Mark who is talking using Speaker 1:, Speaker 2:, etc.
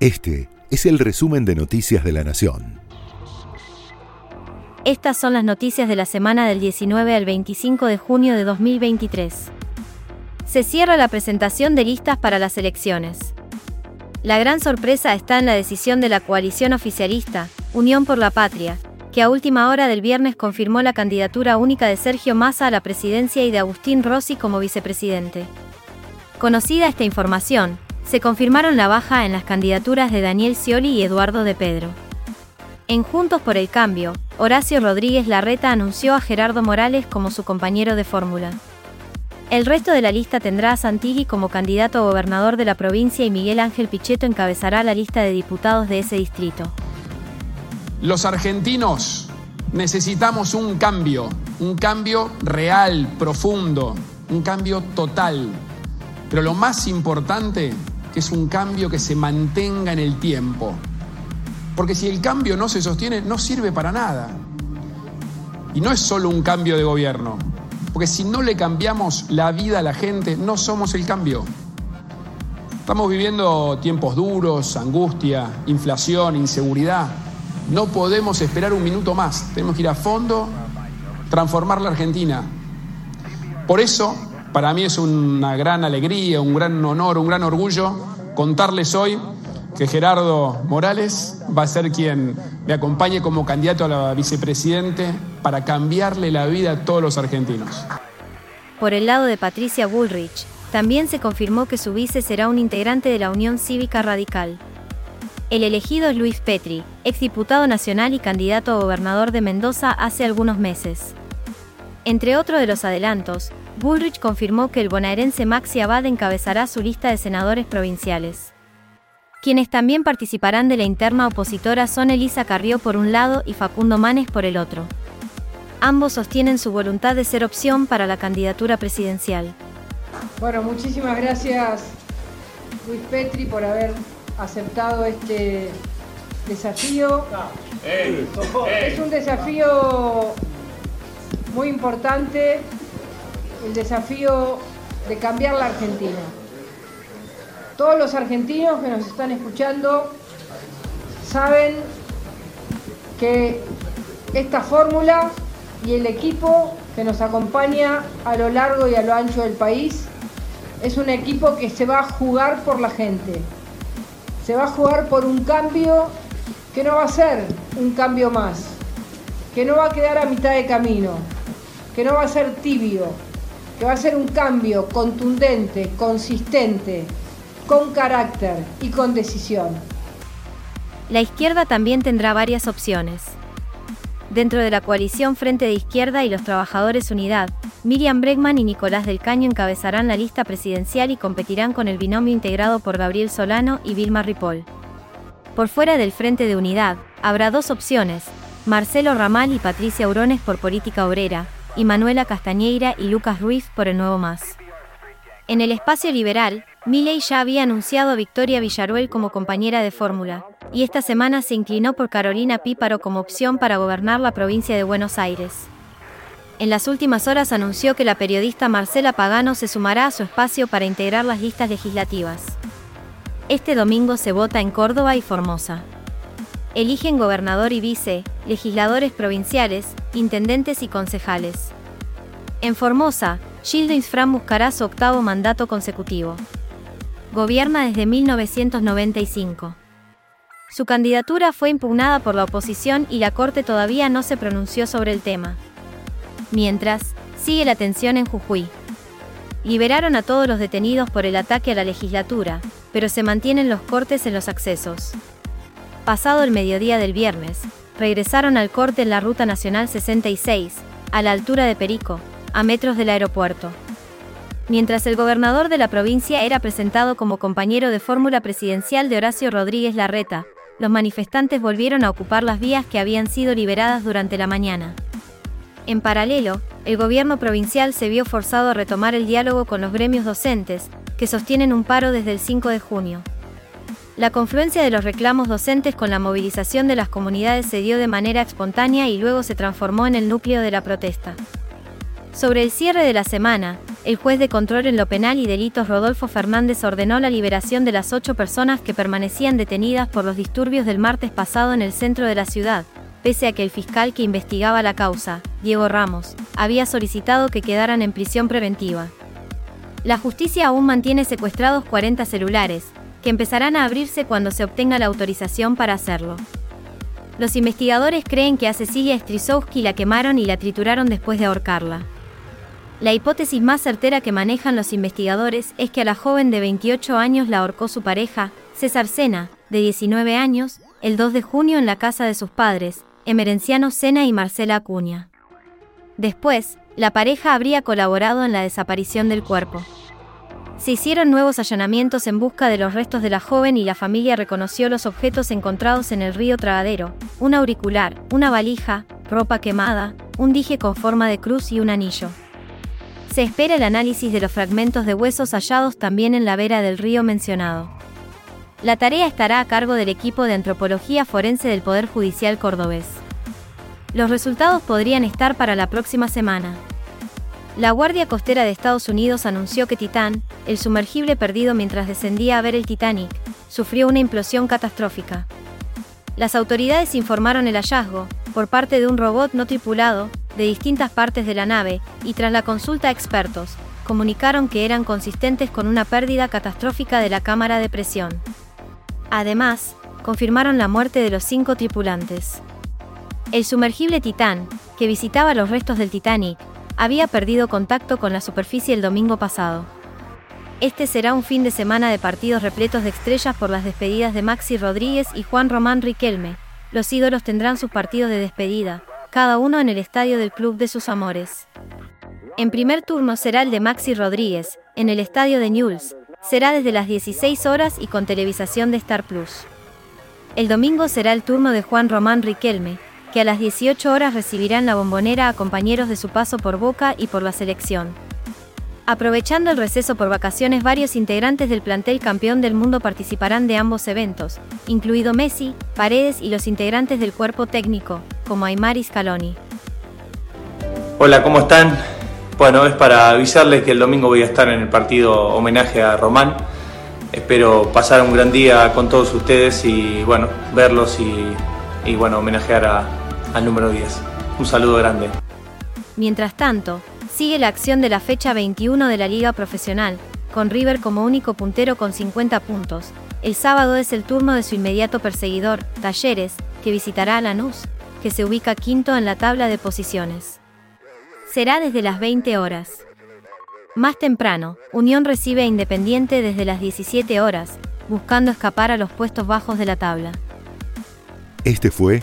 Speaker 1: Este es el resumen de Noticias de la Nación.
Speaker 2: Estas son las noticias de la semana del 19 al 25 de junio de 2023. Se cierra la presentación de listas para las elecciones. La gran sorpresa está en la decisión de la coalición oficialista, Unión por la Patria, que a última hora del viernes confirmó la candidatura única de Sergio Massa a la presidencia y de Agustín Rossi como vicepresidente. Conocida esta información, se confirmaron la baja en las candidaturas de Daniel Scioli y Eduardo de Pedro. En Juntos por el Cambio, Horacio Rodríguez Larreta anunció a Gerardo Morales como su compañero de fórmula. El resto de la lista tendrá a Santilli como candidato a gobernador de la provincia y Miguel Ángel Pichetto encabezará la lista de diputados de ese distrito.
Speaker 3: Los argentinos necesitamos un cambio, un cambio real, profundo, un cambio total. Pero lo más importante que es un cambio que se mantenga en el tiempo. Porque si el cambio no se sostiene, no sirve para nada. Y no es solo un cambio de gobierno, porque si no le cambiamos la vida a la gente, no somos el cambio. Estamos viviendo tiempos duros, angustia, inflación, inseguridad. No podemos esperar un minuto más. Tenemos que ir a fondo, transformar la Argentina. Por eso para mí es una gran alegría, un gran honor, un gran orgullo contarles hoy que Gerardo Morales va a ser quien me acompañe como candidato a la vicepresidente para cambiarle la vida a todos los argentinos.
Speaker 2: Por el lado de Patricia Bullrich, también se confirmó que su vice será un integrante de la Unión Cívica Radical. El elegido es Luis Petri, exdiputado nacional y candidato a gobernador de Mendoza hace algunos meses. Entre otros de los adelantos, Bullrich confirmó que el bonaerense Maxi Abad encabezará su lista de senadores provinciales. Quienes también participarán de la interna opositora son Elisa Carrió por un lado y Facundo Manes por el otro. Ambos sostienen su voluntad de ser opción para la candidatura presidencial.
Speaker 4: Bueno, muchísimas gracias Luis Petri por haber aceptado este desafío. Es un desafío muy importante el desafío de cambiar la Argentina. Todos los argentinos que nos están escuchando saben que esta fórmula y el equipo que nos acompaña a lo largo y a lo ancho del país es un equipo que se va a jugar por la gente. Se va a jugar por un cambio que no va a ser un cambio más, que no va a quedar a mitad de camino, que no va a ser tibio, que va a ser un cambio contundente, consistente, con carácter y con decisión.
Speaker 2: La izquierda también tendrá varias opciones. Dentro de la coalición Frente de Izquierda y los Trabajadores Unidad, Miriam Bregman y Nicolás del Caño encabezarán la lista presidencial y competirán con el binomio integrado por Gabriel Solano y Vilma Ripoll. Por fuera del Frente de Unidad, habrá dos opciones, Marcelo Ramal y Patricia Urones por Política Obrera, y Manuela Castañeira y Lucas Ruiz por el Nuevo Más. En el espacio liberal, Milei ya había anunciado a Victoria Villaruel como compañera de fórmula, y esta semana se inclinó por Carolina Píparo como opción para gobernar la provincia de Buenos Aires. En las últimas horas anunció que la periodista Marcela Pagano se sumará a su espacio para integrar las listas legislativas. Este domingo se vota en Córdoba y Formosa. Eligen gobernador y vice, legisladores provinciales, intendentes y concejales. En Formosa, Gildo Isfran buscará su octavo mandato consecutivo. Gobierna desde 1995. Su candidatura fue impugnada por la oposición y la Corte todavía no se pronunció sobre el tema. Mientras, sigue la tensión en Jujuy. Liberaron a todos los detenidos por el ataque a la legislatura, pero se mantienen los cortes en los accesos. Pasado el mediodía del viernes, regresaron al corte en la Ruta Nacional 66, a la altura de Perico, a metros del aeropuerto. Mientras el gobernador de la provincia era presentado como compañero de fórmula presidencial de Horacio Rodríguez Larreta, los manifestantes volvieron a ocupar las vías que habían sido liberadas durante la mañana. En paralelo, el gobierno provincial se vio forzado a retomar el diálogo con los gremios docentes, que sostienen un paro desde el 5 de junio. La confluencia de los reclamos docentes con la movilización de las comunidades se dio de manera espontánea y luego se transformó en el núcleo de la protesta. Sobre el cierre de la semana, el juez de control en lo penal y delitos Rodolfo Fernández ordenó la liberación de las ocho personas que permanecían detenidas por los disturbios del martes pasado en el centro de la ciudad, pese a que el fiscal que investigaba la causa, Diego Ramos, había solicitado que quedaran en prisión preventiva. La justicia aún mantiene secuestrados 40 celulares, que empezarán a abrirse cuando se obtenga la autorización para hacerlo. Los investigadores creen que a Cecilia Strisowski la quemaron y la trituraron después de ahorcarla. La hipótesis más certera que manejan los investigadores es que a la joven de 28 años la ahorcó su pareja, César Sena, de 19 años, el 2 de junio en la casa de sus padres, Emerenciano Sena y Marcela Acuña. Después, la pareja habría colaborado en la desaparición del cuerpo. Se hicieron nuevos allanamientos en busca de los restos de la joven y la familia reconoció los objetos encontrados en el río Tragadero, un auricular, una valija, ropa quemada, un dije con forma de cruz y un anillo. Se espera el análisis de los fragmentos de huesos hallados también en la vera del río mencionado. La tarea estará a cargo del equipo de antropología forense del Poder Judicial cordobés. Los resultados podrían estar para la próxima semana. La Guardia Costera de Estados Unidos anunció que Titán, el sumergible perdido mientras descendía a ver el Titanic, sufrió una implosión catastrófica. Las autoridades informaron el hallazgo, por parte de un robot no tripulado, de distintas partes de la nave, y tras la consulta a expertos, comunicaron que eran consistentes con una pérdida catastrófica de la cámara de presión. Además, confirmaron la muerte de los cinco tripulantes. El sumergible Titán, que visitaba los restos del Titanic, había perdido contacto con la superficie el domingo pasado. Este será un fin de semana de partidos repletos de estrellas por las despedidas de Maxi Rodríguez y Juan Román Riquelme. Los ídolos tendrán sus partidos de despedida, cada uno en el estadio del Club de sus Amores. En primer turno será el de Maxi Rodríguez, en el estadio de Newell's. Será desde las 16 horas y con televisación de Star Plus. El domingo será el turno de Juan Román Riquelme, que a las 18 horas recibirán la bombonera a compañeros de su paso por Boca y por la selección. Aprovechando el receso por vacaciones, varios integrantes del plantel campeón del mundo participarán de ambos eventos, incluido Messi, Paredes y los integrantes del cuerpo técnico, como Aymar y Scaloni.
Speaker 5: Hola, ¿cómo están? Bueno, es para avisarles que el domingo voy a estar en el partido homenaje a Román. Espero pasar un gran día con todos ustedes y bueno, verlos y, bueno, homenajear al número 10. Un saludo grande.
Speaker 2: Mientras tanto, sigue la acción de la fecha 21 de la Liga Profesional, con River como único puntero con 50 puntos. El sábado es el turno de su inmediato perseguidor, Talleres, que visitará a Lanús, que se ubica quinto en la tabla de posiciones. Será desde las 20 horas. Más temprano, Unión recibe a Independiente desde las 17 horas, buscando escapar a los puestos bajos de la tabla.
Speaker 1: Este fue